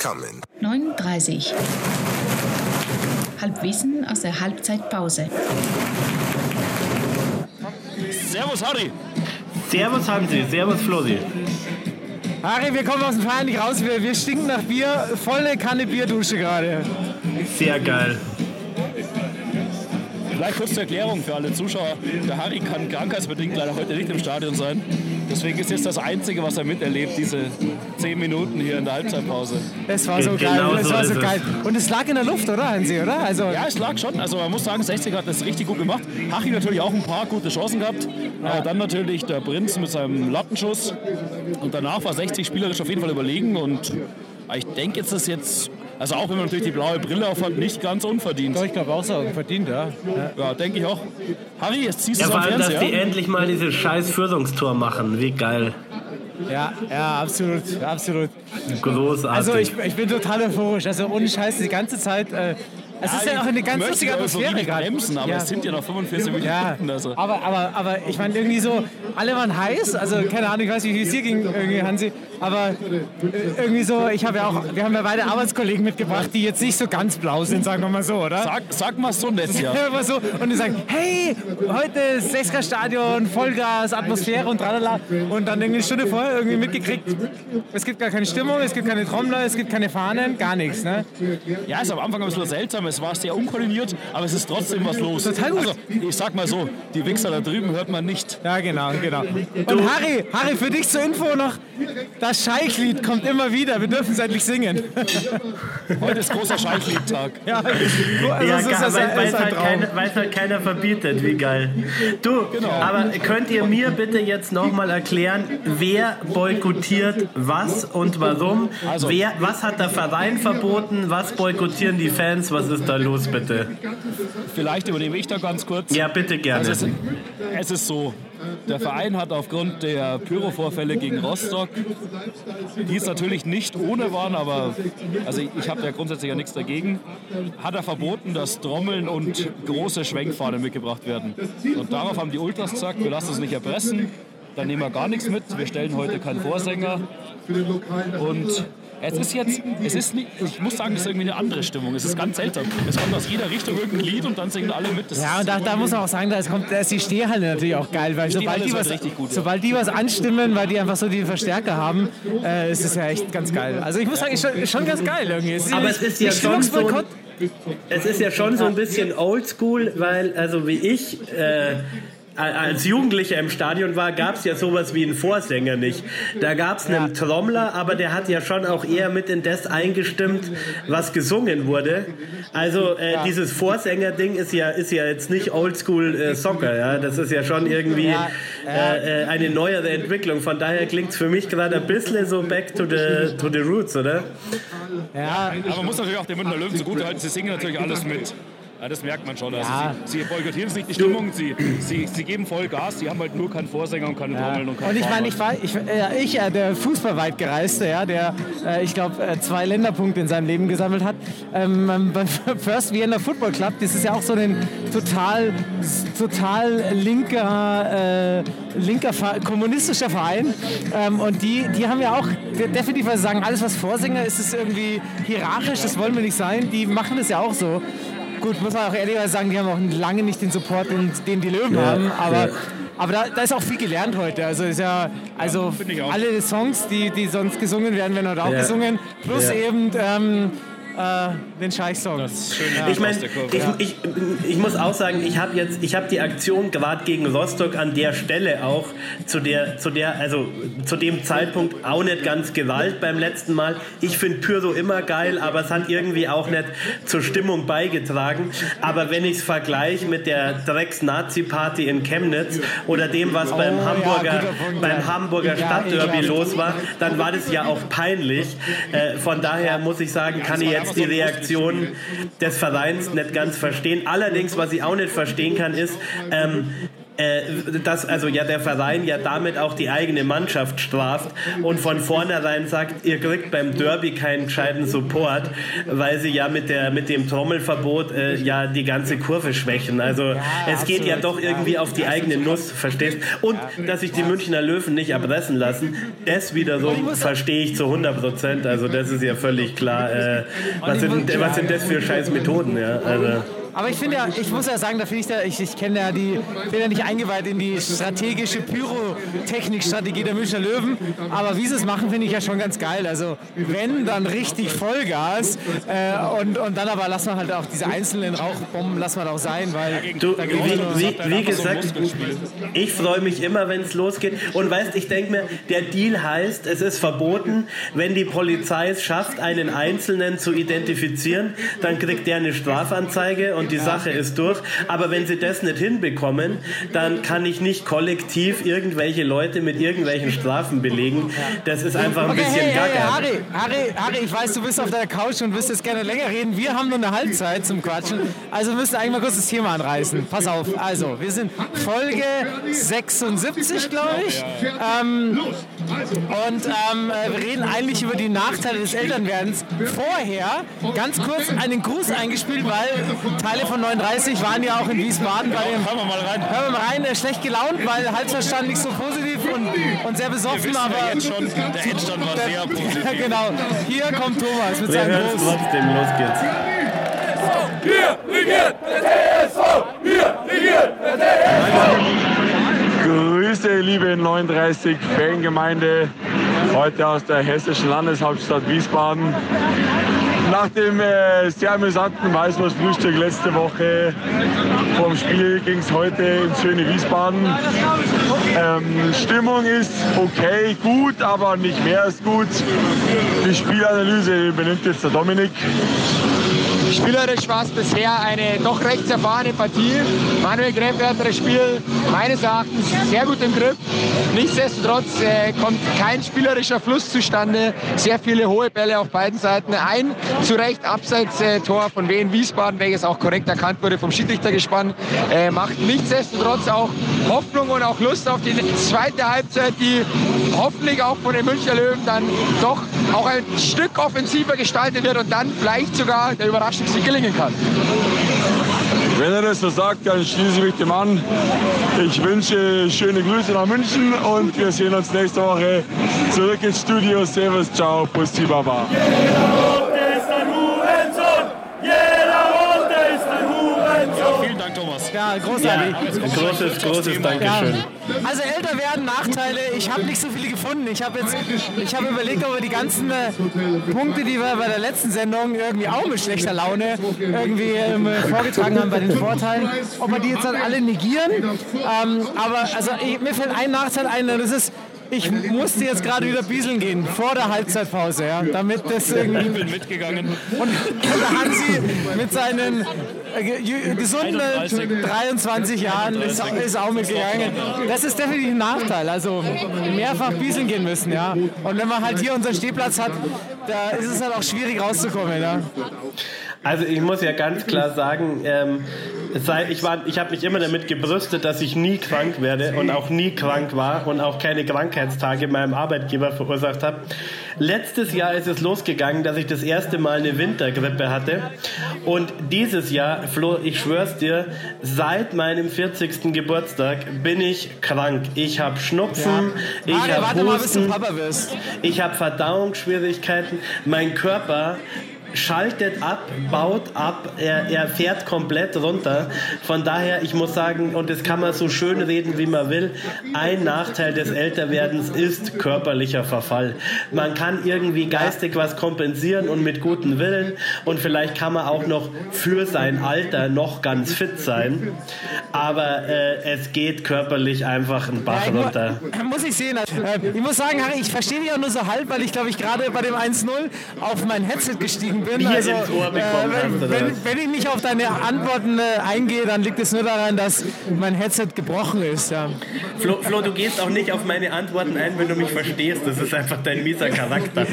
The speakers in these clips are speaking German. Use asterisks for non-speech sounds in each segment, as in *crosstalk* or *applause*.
coming. 9.30 Halbwissen aus der Halbzeitpause. Servus, Harry. Servus Hansi, Servus Flosi. Harry, wir kommen aus dem Verein nicht raus. Wir, wir stinken nach Bier. Volle Kanne Bierdusche gerade. Sehr geil. Vielleicht kurz zur Erklärung für alle Zuschauer. Der Harry kann krankheitsbedingt leider heute nicht im Stadion sein. Deswegen ist jetzt das Einzige, was er miterlebt, diese zehn Minuten hier in der Halbzeitpause. Es war so Genau geil. Es so war so es. geil. Und es lag in der Luft, oder, Hansi, oder? Also, Ja, es lag schon. Also man muss sagen, 60 hat das richtig gut gemacht. Hachi natürlich auch ein paar gute Chancen gehabt. Aber dann natürlich der Prinz mit seinem Lattenschuss. Und danach war 60 spielerisch auf jeden Fall überlegen. Und ich denke, jetzt ist jetzt, also auch wenn man natürlich die blaue Brille aufhat, nicht ganz unverdient. ich glaube auch so. Verdient, ja. Ja, denke ich auch. Harry, jetzt ziehst du Ja, es am allem, dass die Fernseher. endlich mal dieses scheiß Führungstor machen. Wie geil. Ja, ja, absolut, absolut. Großartig. Also ich, ich bin total euphorisch. Also ohne Scheiß die ganze Zeit. Äh, es ist ja auch eine ganz lustige Atmosphäre gerade. bremsen, aber ja. es sind ja noch 45 Minuten. Ja, Also. aber, aber, aber ich meine irgendwie so, alle waren heiß, also keine Ahnung, ich weiß nicht, wie es hier ging, irgendwie, Hansi, aber äh, irgendwie so, ich habe ja auch, wir haben ja beide Arbeitskollegen mitgebracht, die jetzt nicht so ganz blau sind, sagen wir mal so, oder? Sag, sag mal so nett, ja. *laughs* So, und die sagen, hey, heute ist Sechsker Stadion, Vollgas, Atmosphäre und tralala. Und dann irgendwie eine Stunde vorher irgendwie mitgekriegt, es gibt gar keine Stimmung, es gibt keine Trommler, es gibt keine Fahnen, gar nichts. Ne? Ja, ist am Anfang ein bisschen seltsam. Es war sehr unkoordiniert, aber es ist trotzdem was los. Total gut. Also, ich sag mal so, die Wichser da drüben hört man nicht. Ja, genau, genau. Und Harry, Harry, für dich zur Info noch, das Scheichlied kommt immer wieder, wir dürfen es endlich singen. Heute ist großer Scheichliedtag. Ja, also ja, es ist, gar- es weil es halt, es halt keiner verbietet. Wie geil. Du, aber könnt ihr mir bitte jetzt nochmal erklären, wer boykottiert was und warum? Also- wer, was hat der Verein verboten? Was boykottieren die Fans? Was ist da los, bitte? Vielleicht übernehme ich da ganz kurz. Ja, bitte gerne. Also es, es ist so, der Verein hat aufgrund der Pyro-Vorfälle gegen Rostock, die es natürlich nicht ohne waren, aber also ich, habe ja grundsätzlich ja nichts dagegen, hat er verboten, dass Trommeln und große Schwenkfahnen mitgebracht werden. Und darauf haben die Ultras gesagt, wir lassen uns nicht erpressen, dann nehmen wir gar nichts mit, wir stellen heute keinen Vorsänger. Und es ist jetzt, es ist nicht, ich muss sagen, es ist irgendwie eine andere Stimmung. Es ist ganz seltsam. Es kommt aus jeder Richtung irgendein Lied und dann singen alle mit. Das Ja, und da, da muss man auch sagen, da ist, kommt, da ist die Stehhalle natürlich auch geil, weil sobald Stehhalle die, was, richtig gut, ja. sobald die was anstimmen, weil die einfach so die Verstärker haben, äh, ist es ja echt ganz geil. Also ich muss sagen, ist schon, ist schon ganz geil irgendwie. Es Aber es ist ja schon so ein, es ist ja schon so ein bisschen oldschool, weil also wie ich äh, als Jugendlicher im Stadion war, gab es ja sowas wie einen Vorsänger nicht. Da gab es einen Trommler, aber der hat ja schon auch eher mit in das eingestimmt, was gesungen wurde. Also äh, dieses Vorsänger-Ding ist ja, ist ja jetzt nicht Oldschool äh, Soccer, ja. Das ist ja schon irgendwie Ja, ja. Äh, äh, eine neuere Entwicklung. Von daher klingt es für mich gerade ein bisschen so back to the, to the roots, oder? Ja, Aber man muss natürlich auch den Münchner Löwen zugutehalten, sie singen natürlich alles mit. Ja, das merkt man schon. Also Ja. sie, sie boykottieren nicht die Stimmung, sie, sie, sie geben voll Gas, sie haben halt nur keinen Vorsänger und keine Trommeln und keine Und ich meine, ich war, ich, äh, ich äh, der fußballweit gereiste, ja, der, äh, ich glaube, äh, zwei Länderpunkte in seinem Leben gesammelt hat, ähm, beim *laughs* First Vienna Football Club, das ist ja auch so ein total, total linker, äh, linker kommunistischer Verein. Ähm, und die, die haben ja auch de- definitiv sagen, alles was Vorsänger ist, ist irgendwie hierarchisch, das wollen wir nicht sein. Die machen das ja auch so. Gut, muss man auch ehrlicherweise sagen, die haben auch lange nicht den Support, den, den die Löwen haben, aber ja. aber da, da ist auch viel gelernt heute. Also ist ja, also auch. alle Songs, die, die sonst gesungen werden, werden heute auch Ja. gesungen. Plus Ja. eben ähm, äh, den Scheiß-Song. Ich meine, ich, ich, ich muss auch sagen, ich habe jetzt, ich habe die Aktion gerade gegen Rostock an der Stelle auch zu der, zu der, also zu dem Zeitpunkt auch nicht ganz Gewalt beim letzten Mal. Ich finde Pyro immer geil, aber es hat irgendwie auch nicht zur Stimmung beigetragen. Aber wenn ich es vergleiche mit der Drecks-Nazi-Party in Chemnitz oder dem, was beim Oh, ja, Hamburger, guter Punkt, beim ja. Hamburger Ja, Stadtderby los war, dann war das ja auch peinlich. Äh, von daher muss ich sagen, kann das ich war jetzt die Reaktion des Vereins nicht ganz verstehen. Allerdings, was ich auch nicht verstehen kann, ist, ähm, äh, dass also ja der Verein ja damit auch die eigene Mannschaft straft und von vornherein sagt, ihr kriegt beim Derby keinen gescheiten Support, weil sie ja mit, der, mit dem Trommelverbot äh, ja die ganze Kurve schwächen. Also ja, es geht ja doch irgendwie auf die eigene Nuss, verstehst? Und dass sich die Münchner Löwen nicht erpressen lassen, das wiederum verstehe ich zu 100 Prozent. Also das ist ja völlig klar. Äh, was, sind, was sind das für scheiß Methoden? Ja? Also. Aber ich finde ja, ich muss ja sagen, da finde ich, da, ich, ich kenne ja die, bin ja nicht eingeweiht in die strategische Pyrotechnik-Strategie der Münchner Löwen. Aber wie sie es machen, finde ich ja schon ganz geil. Also wenn, dann richtig Vollgas. Äh, und, und dann aber lassen wir halt auch diese einzelnen Rauchbomben, lassen wir auch sein, weil. Du, wie, wie, wie gesagt, ich freue mich immer, wenn es losgeht. Und weißt, ich denke mir, der Deal heißt, es ist verboten, wenn die Polizei es schafft, einen Einzelnen zu identifizieren, dann kriegt der eine Strafanzeige und die Sache ist durch. Aber wenn sie das nicht hinbekommen, dann kann ich nicht kollektiv irgendwelche Leute mit irgendwelchen Strafen belegen. Das ist einfach ein okay, bisschen hey, hey, gaga. Harry, Harry, Harry, ich weiß, du bist auf deiner Couch und wirst jetzt gerne länger reden. Wir haben nur eine Halbzeit zum Quatschen. Also müssen wir eigentlich mal kurz das Thema anreißen. Pass auf. Also, wir sind Folge 76, glaube ich. Ähm, und ähm, wir reden eigentlich über die Nachteile des Elternwerdens. Vorher ganz kurz einen Gruß eingespielt, weil Teile von 39 waren ja auch in Wiesbaden. Bei dem, hören wir mal rein. Hören wir mal rein, er ist schlecht gelaunt, weil Halbzeitstand nicht so positiv und, und sehr besoffen. aber ja jetzt schon, der Endstand war sehr positiv. Ja, *laughs* genau. Hier kommt Thomas mit seinem Gruß. trotzdem, los geht's. Wir regieren der TSV! Wir regieren der TSV! Grüße, liebe 39 Fangemeinde, heute aus der hessischen Landeshauptstadt Wiesbaden nach dem äh, sehr amüsanten Weißwurstfrühstück letzte Woche vom Spiel ging es heute ins schöne Wiesbaden. Ähm, Stimmung ist okay, gut, aber nicht mehr als gut. Die Spielanalyse übernimmt jetzt der Dominik. Spielerisch war es bisher eine doch recht erfahrene Partie. Manuel Greff hat das Spiel meines Erachtens sehr gut im Griff. Nichtsdestotrotz äh, kommt kein spielerischer Fluss zustande. Sehr viele hohe Bälle auf beiden Seiten. Ein zu Recht Abseits-Tor äh, von Wien Wiesbaden, welches auch korrekt erkannt wurde vom Schiedsrichtergespann, äh, macht nichtsdestotrotz auch Hoffnung und auch Lust auf die zweite Halbzeit, die hoffentlich auch von den Münchner Löwen dann doch auch ein Stück offensiver gestaltet wird und dann vielleicht sogar der Überraschung Sieg gelingen kann. Wenn er das so sagt, dann schließe ich mich dem an. Ich wünsche schöne Grüße nach München und wir sehen uns nächste Woche zurück ins Studio. Servus, ciao, Pusti Baba. Ja, großartig. Ja, großes, großes Dankeschön. Ja. Also älter werden, Nachteile. Ich habe nicht so viele gefunden. Ich habe jetzt, ich habe überlegt, ob wir die ganzen äh, Punkte, die wir bei der letzten Sendung irgendwie auch mit schlechter Laune irgendwie ähm, vorgetragen haben bei den Vorteilen, ob wir die jetzt dann alle negieren. Ähm, aber also ich, mir fällt ein Nachteil ein, und das ist ich musste jetzt gerade wieder bieseln gehen, vor der Halbzeitpause, ja, damit das irgendwie... Ich bin mitgegangen. Und, *laughs* und der Hansi mit seinen äh, gesunden 23 Jahren ist, ist, auch mitgegangen. Das ist definitiv ein Nachteil, also mehrfach bieseln gehen müssen, ja. Und wenn man halt hier unseren Stehplatz hat, da ist es halt auch schwierig rauszukommen, ja. Also ich muss ja ganz klar sagen, ähm, sei, ich, ich habe mich immer damit gebrüstet, dass ich nie krank werde und auch nie krank war und auch keine Krankheitstage meinem Arbeitgeber verursacht habe. Letztes Jahr ist es losgegangen, dass ich das erste Mal eine Wintergrippe hatte und dieses Jahr, Flo, ich schwör's dir, seit meinem 40. Geburtstag bin ich krank. Ich habe Schnupfen, ja. ich habe Husten, ich habe Verdauungsschwierigkeiten. Mein Körper schaltet ab, baut ab, er, er fährt komplett runter. Von daher, ich muss sagen, und das kann man so schön reden, wie man will, ein Nachteil des Älterwerdens ist körperlicher Verfall. Man kann irgendwie geistig was kompensieren und mit gutem Willen und vielleicht kann man auch noch für sein Alter noch ganz fit sein, aber äh, es geht körperlich einfach ein Bach ja, runter. Muss ich sehen. Äh, ich muss sagen, Harry, ich verstehe dich auch nur so halb, weil ich glaube ich gerade bei dem 1-0 auf mein Headset gestiegen Bin. Bier Also, ins Ohr bekommen äh, wenn, was? wenn ich nicht auf deine Antworten äh, eingehe, dann liegt es nur daran, dass mein Headset gebrochen ist. Ja. Flo, Flo, du gehst auch nicht auf meine Antworten ein, wenn du mich verstehst. Das ist einfach dein mieser Charakter. Das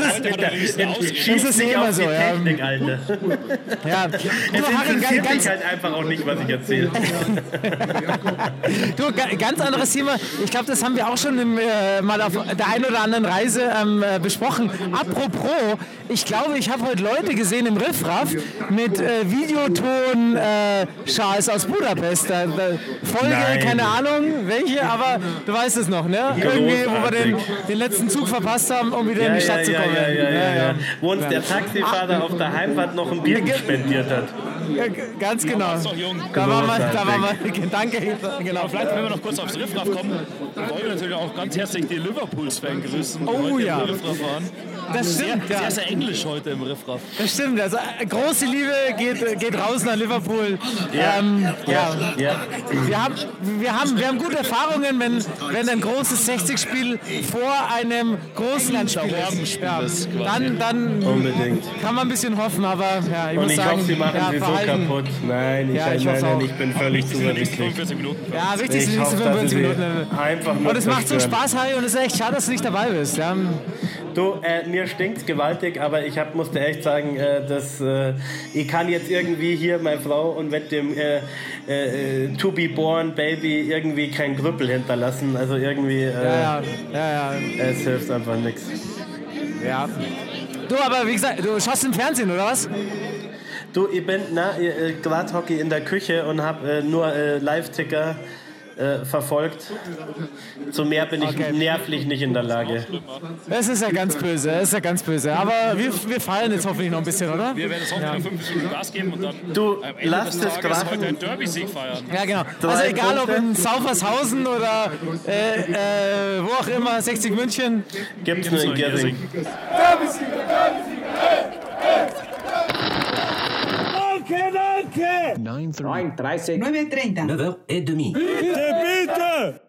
ist, Das Schieß ist nicht immer auf so, die ja. Technik, Alter. ja. Es Du, Harry, interessiert ganz, mich halt einfach auch nicht, was ich erzähle. *laughs* Du, ga- ganz anderes Thema. Ich glaube, das haben wir auch schon im, äh, mal auf der einen oder anderen Reise ähm, äh, besprochen. Apropos, ich glaube, ich habe heute Leute gesehen im Riffraff mit äh, Videoton äh, Schals aus Budapest. Da, da, Folge, Nein. keine Ahnung welche, aber du weißt es noch, ne? Irgendwie, wo wir den, den letzten Zug verpasst haben, um wieder in die Stadt zu kommen. ja, ja, ja, ja. Wo uns Ja. der Taxifahrer auf der Heimfahrt noch ein Bier gespendiert hat. Ja, ganz genau. doch jung. Da war mal, da war mal, *laughs* Großartig. danke, genau. Aber vielleicht, wenn wir noch kurz aufs Riffraff kommen, wollen wir natürlich auch ganz herzlich die Liverpools-Fan grüßen, Oh heute ja. im Riffraff waren. Das Sehr, stimmt, ja. sehr, sehr englisch heute im Riffraff. Das stimmt, also äh, große Liebe geht, geht raus nach Liverpool. Ja. Ähm, ja. Ja. Wir, haben, wir, haben, wir haben gute Erfahrungen, wenn, wenn ein großes 60-Spiel vor einem großen Endspiel ist. Ja. Dann, dann Unbedingt. kann man ein bisschen hoffen, aber ja, ich Und muss ich sagen, hoffe, sie machen ja, sie so Verhalten- kaputt. Nein, ich, Ja, ich nein, nein, ich bin völlig Die zuversichtlich. 45 Minuten. Ja, richtig, die Ich nächsten hoffe, dass 45 sie Minuten. einfach nur Und es macht so. Spaß, Harry, und es ist echt schade, dass du nicht dabei bist. Ja. Du, äh, mir stinkt's gewaltig, aber ich hab, musste echt sagen, äh, dass äh, ich kann jetzt irgendwie hier meine Frau und mit dem äh, äh, äh, To Be Born Baby irgendwie kein Grüppel hinterlassen. Also irgendwie, äh, Ja, ja, ja, es hilft einfach nichts. ja. Du, aber wie gesagt, du schaust im Fernsehen, oder was? Du, ich bin na, äh, Gladhockey in der Küche und habe äh, nur äh, Live-Ticker äh, verfolgt. Zu mehr bin ich okay. nervlich nicht in der Lage. Es ist ja ganz böse, es ist ja ganz böse. Aber wir, wir feiern jetzt hoffentlich noch ein bisschen, oder? Wir werden es hoffentlich ja. noch fünf Minuten Gas geben und dann du am lass des Tages heute einen Derby-Sieg feiern. Ja, genau. Also egal, ob in Saufershausen oder äh, äh, wo auch immer, 60 München. Gibt's nur in Gering. Derby-Sieg! 9.30. 9.30. 9.30. 9h30. Vite, vite